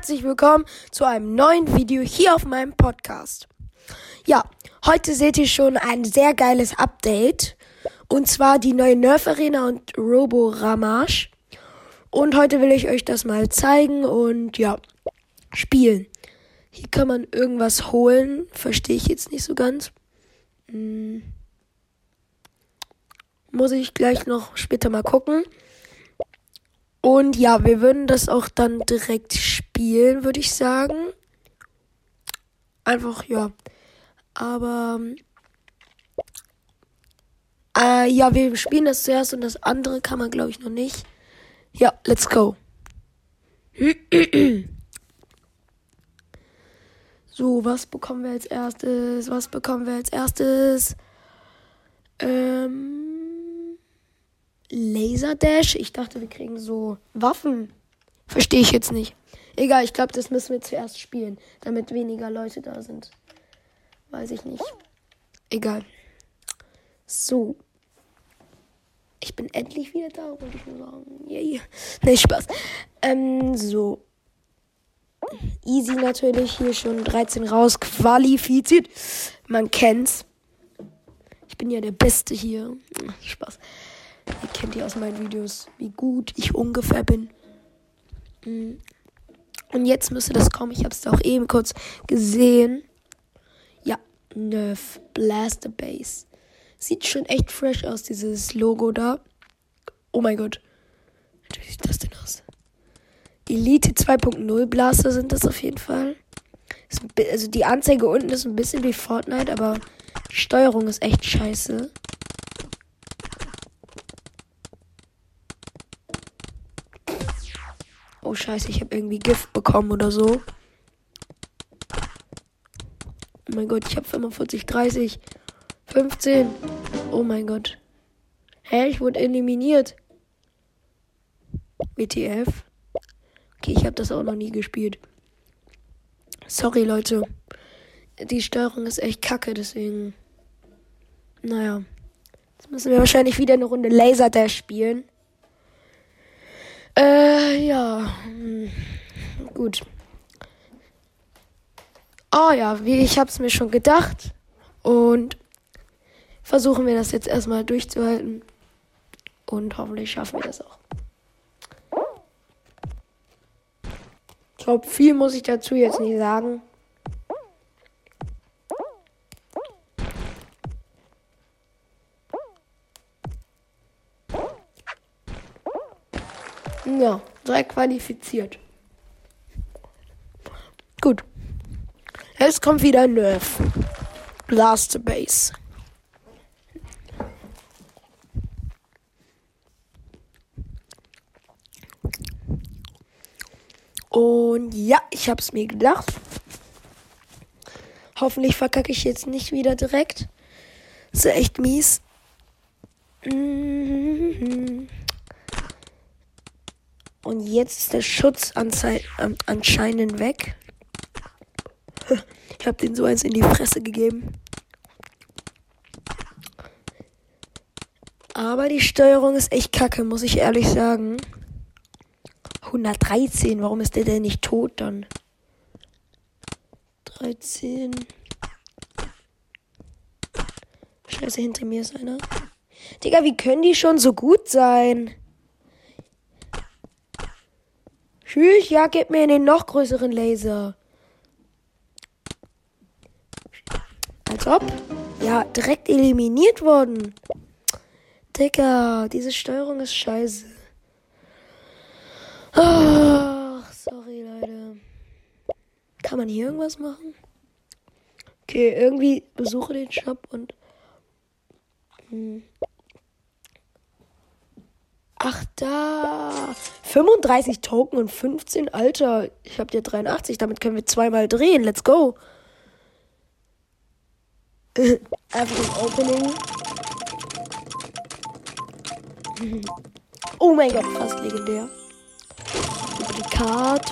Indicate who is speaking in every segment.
Speaker 1: herzlich willkommen zu einem neuen Video hier auf meinem Podcast. Ja, heute seht ihr schon ein sehr geiles Update. Und zwar die neue Nerf Arena und Robo Ramage. Und heute will ich euch das mal zeigen und ja, spielen. Hier kann man irgendwas holen. Verstehe ich jetzt nicht so ganz. Hm. Muss ich gleich noch später mal gucken. Und ja, wir würden das auch dann direkt spielen, würde ich sagen. Einfach, ja. Aber. Äh, ja, wir spielen das zuerst und das andere kann man, glaube ich, noch nicht. Ja, let's go. so, was bekommen wir als erstes? Was bekommen wir als erstes? Ähm. Laserdash? Ich dachte, wir kriegen so Waffen. Verstehe ich jetzt nicht. Egal, ich glaube, das müssen wir zuerst spielen, damit weniger Leute da sind. Weiß ich nicht. Egal. So. Ich bin endlich wieder da, wollte ich nur sagen. Yay. Nee, Spaß. Ähm, so. Easy natürlich. Hier schon 13 raus. Qualifiziert. Man kennt's. Ich bin ja der Beste hier. Spaß. Ihr kennt ihr aus meinen Videos, wie gut ich ungefähr bin. Und jetzt müsste das kommen. Ich habe es auch eben kurz gesehen. Ja, Nerf Blaster Base. Sieht schon echt fresh aus, dieses Logo da. Oh mein Gott. Wie sieht das denn aus? Elite 2.0 Blaster sind das auf jeden Fall. Also die Anzeige unten ist ein bisschen wie Fortnite, aber die Steuerung ist echt scheiße. Oh scheiße, ich habe irgendwie Gift bekommen oder so. Oh mein Gott, ich habe 45, 30, 15. Oh mein Gott. Hä, ich wurde eliminiert. WTF. Okay, ich habe das auch noch nie gespielt. Sorry, Leute. Die Steuerung ist echt kacke, deswegen. Naja. Jetzt müssen wir wahrscheinlich wieder eine Runde Laser Dash spielen. Äh, ja. Hm. Gut. Oh ja, wie ich hab's mir schon gedacht. Und versuchen wir das jetzt erstmal durchzuhalten. Und hoffentlich schaffen wir das auch. Ich glaube, viel muss ich dazu jetzt nicht sagen. Ja, drei qualifiziert. Gut. Jetzt kommt wieder Nerf. Blaster Base. Und ja, ich hab's mir gedacht. Hoffentlich verkacke ich jetzt nicht wieder direkt. ist ja echt mies. Mhm. Und jetzt ist der Schutz anscheinend weg. Ich habe den so eins in die Fresse gegeben. Aber die Steuerung ist echt kacke, muss ich ehrlich sagen. 113, warum ist der denn nicht tot dann? 13. Scheiße, hinter mir ist einer. Digga, wie können die schon so gut sein? Tschüss, ja, gib mir den noch größeren Laser. Als ob. Ja, direkt eliminiert worden. Digga, diese Steuerung ist scheiße. Ach, sorry, Leute. Kann man hier irgendwas machen? Okay, irgendwie besuche den Shop und. Hm. Ach, da. 35 Token und 15. Alter, ich hab dir 83. Damit können wir zweimal drehen. Let's go. Einfach ein Opening. Oh mein Gott, fast legendär. Duplikat.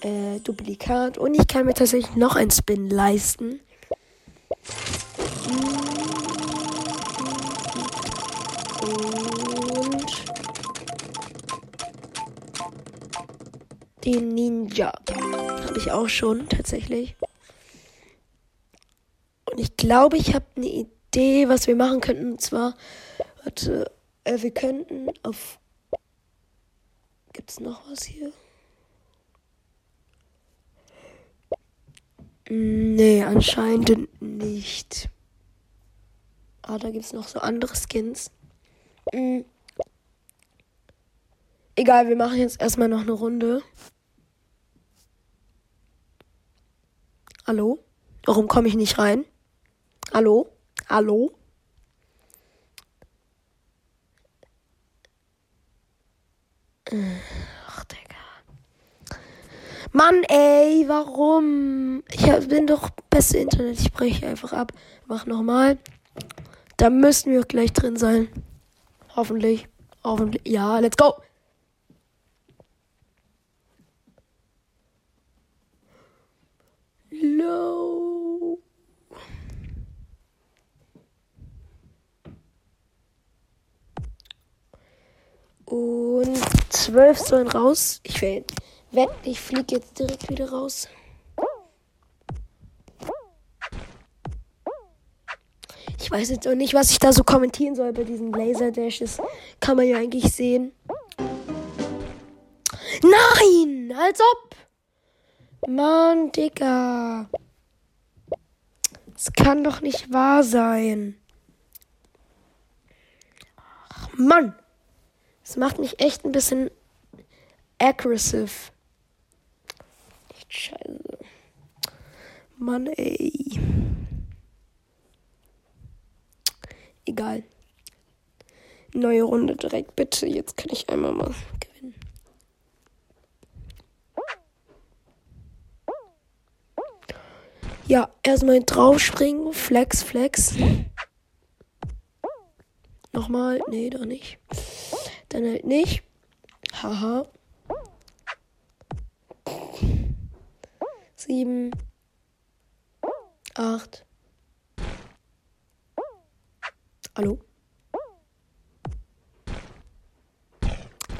Speaker 1: Äh, Duplikat. Und ich kann mir tatsächlich noch ein Spin leisten. Ninja. Habe ich auch schon, tatsächlich. Und ich glaube, ich habe eine Idee, was wir machen könnten. Und zwar, warte, äh, wir könnten auf. Gibt es noch was hier? Nee, anscheinend nicht. Ah, da gibt es noch so andere Skins. Mhm. Egal, wir machen jetzt erstmal noch eine Runde. Hallo? Warum komme ich nicht rein? Hallo? Hallo? Ach, Digga. Mann, ey, warum? Ich bin doch beste Internet. Ich breche einfach ab. Mach nochmal. Da müssen wir gleich drin sein. Hoffentlich. Hoffentlich. Ja, let's go. Low. Und zwölf sollen raus. Ich werde, ich fliege jetzt direkt wieder raus. Ich weiß jetzt auch nicht, was ich da so kommentieren soll bei diesen Laser Dashes. Kann man ja eigentlich sehen. Nein! Als ob! Mann, Digga. Es kann doch nicht wahr sein. Ach, Mann. Es macht mich echt ein bisschen aggressive. Echt scheiße. Mann, ey. Egal. Neue Runde direkt, bitte. Jetzt kann ich einmal mal Ja, erstmal draufspringen. Flex, flex. Nochmal. Nee, doch nicht. Dann halt nicht. Haha. Sieben. Acht. Hallo?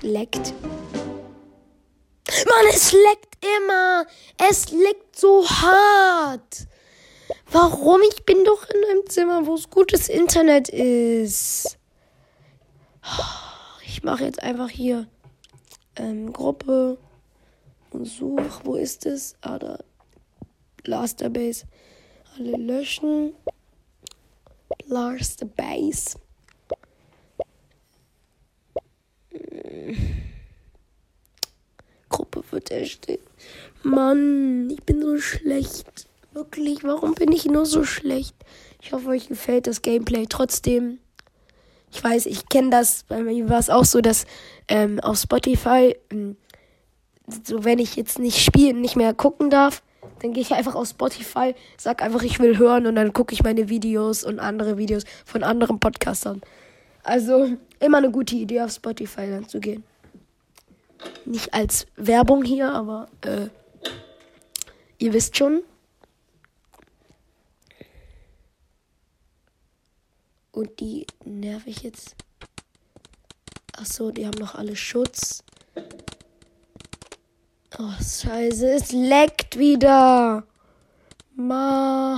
Speaker 1: Leckt. Mann, es leckt immer. Es leckt so hart. Warum? Ich bin doch in einem Zimmer, wo es gutes Internet ist. Ich mache jetzt einfach hier ähm, Gruppe und such. Wo ist es? Ah, da. Blasterbase. Alle löschen. Lars the Base. Erstellt. Mann, ich bin so schlecht. Wirklich, warum bin ich nur so schlecht? Ich hoffe, euch gefällt das Gameplay. Trotzdem, ich weiß, ich kenne das. Bei mir war es auch so, dass ähm, auf Spotify, ähm, so wenn ich jetzt nicht spielen, nicht mehr gucken darf, dann gehe ich einfach auf Spotify, sag einfach, ich will hören und dann gucke ich meine Videos und andere Videos von anderen Podcastern. Also immer eine gute Idee, auf Spotify dann zu gehen. Nicht als Werbung hier, aber äh, ihr wisst schon. Und die nerv ich jetzt. Ach so, die haben noch alle Schutz. Oh, scheiße, es leckt wieder. Mann.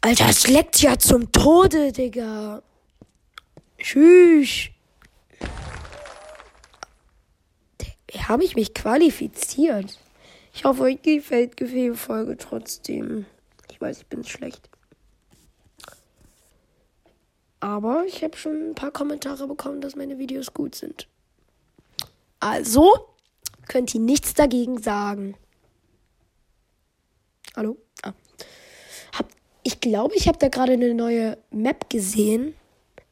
Speaker 1: Alter, es leckt ja zum Tode, Digga. Tschüss. Habe ich mich qualifiziert? Ich hoffe, euch gefällt die Folge trotzdem. Ich weiß, ich bin schlecht. Aber ich habe schon ein paar Kommentare bekommen, dass meine Videos gut sind. Also könnt ihr nichts dagegen sagen. Hallo? Ah. Hab, ich glaube, ich habe da gerade eine neue Map gesehen.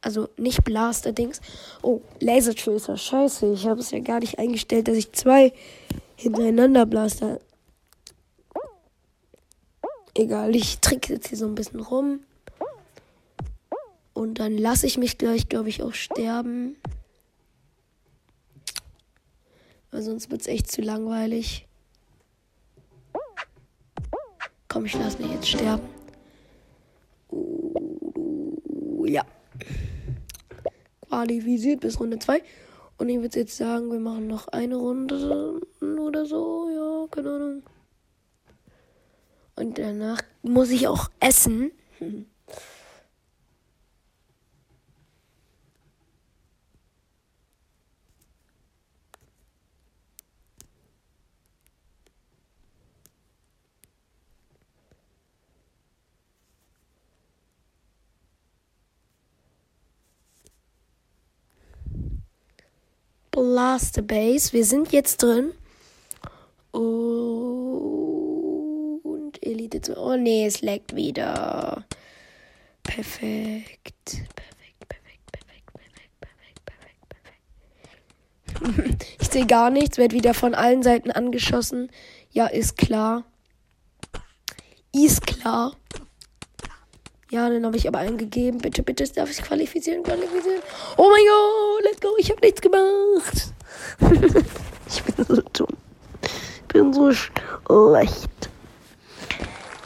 Speaker 1: Also nicht Blaster-Dings. Oh, Laser Tracer. Scheiße, ich habe es ja gar nicht eingestellt, dass ich zwei hintereinander Blaster. Egal, ich trickse jetzt hier so ein bisschen rum. Und dann lasse ich mich gleich, glaube ich, auch sterben. Weil sonst wird es echt zu langweilig. Komm, ich lasse mich jetzt sterben. Qualifiziert bis Runde 2. Und ich würde jetzt sagen, wir machen noch eine Runde oder so. Ja, keine Ahnung. Und danach muss ich auch essen. Blaster Base. Wir sind jetzt drin. Und Elite 2. Oh nee, es leckt wieder. Perfekt. Perfekt, perfekt, perfekt, perfekt, perfekt, perfekt, perfekt. ich sehe gar nichts, werde wieder von allen Seiten angeschossen. Ja, ist klar. Ist klar. Ja, dann habe ich aber eingegeben. Bitte, bitte darf ich qualifizieren, qualifizieren. Oh mein Gott, let's go. Ich habe nichts gemacht. ich bin so dumm. Ich bin so schlecht.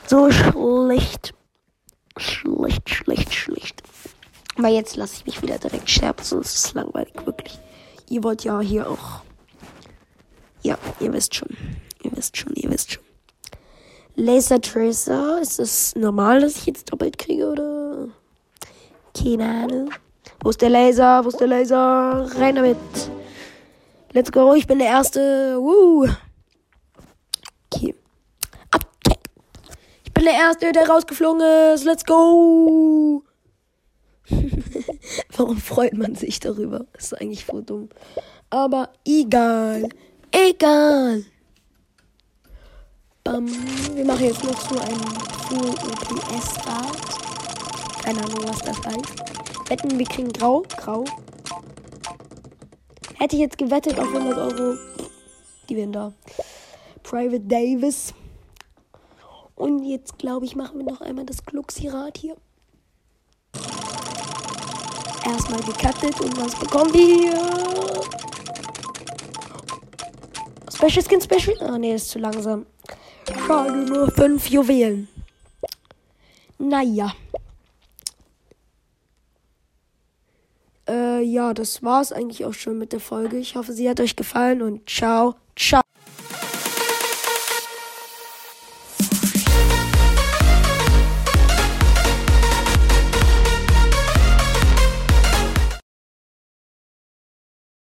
Speaker 1: So schlecht. Schlecht, schlecht, schlecht. Aber jetzt lasse ich mich wieder direkt sterben, sonst ist es langweilig, wirklich. Ihr wollt ja hier auch. Ja, ihr wisst schon. Ihr wisst schon, ihr wisst schon. Laser Tracer. Ist es normal, dass ich jetzt doppelt kriege oder? Keine Ahnung. Wo ist der Laser? Wo ist der Laser? Rein damit. Let's go. Ich bin der Erste. Woo. Okay. Okay. Ich bin der Erste, der rausgeflogen ist. Let's go. Warum freut man sich darüber? Ist eigentlich voll dumm. Aber egal. Egal. Ähm, wir machen jetzt noch so einen Full OPS-Rad. Keine Ahnung, was das heißt. Wetten, wir kriegen grau. Grau. Hätte ich jetzt gewettet auf 100 Euro. Die wären da. Private Davis. Und jetzt, glaube ich, machen wir noch einmal das Gluxi-Rad hier. Erstmal gecuttet und was bekommen wir? Special Skin Special. Ah, nee, ist zu langsam. Schade, nur fünf Juwelen. Naja. Äh, ja, das war's eigentlich auch schon mit der Folge. Ich hoffe, sie hat euch gefallen und ciao.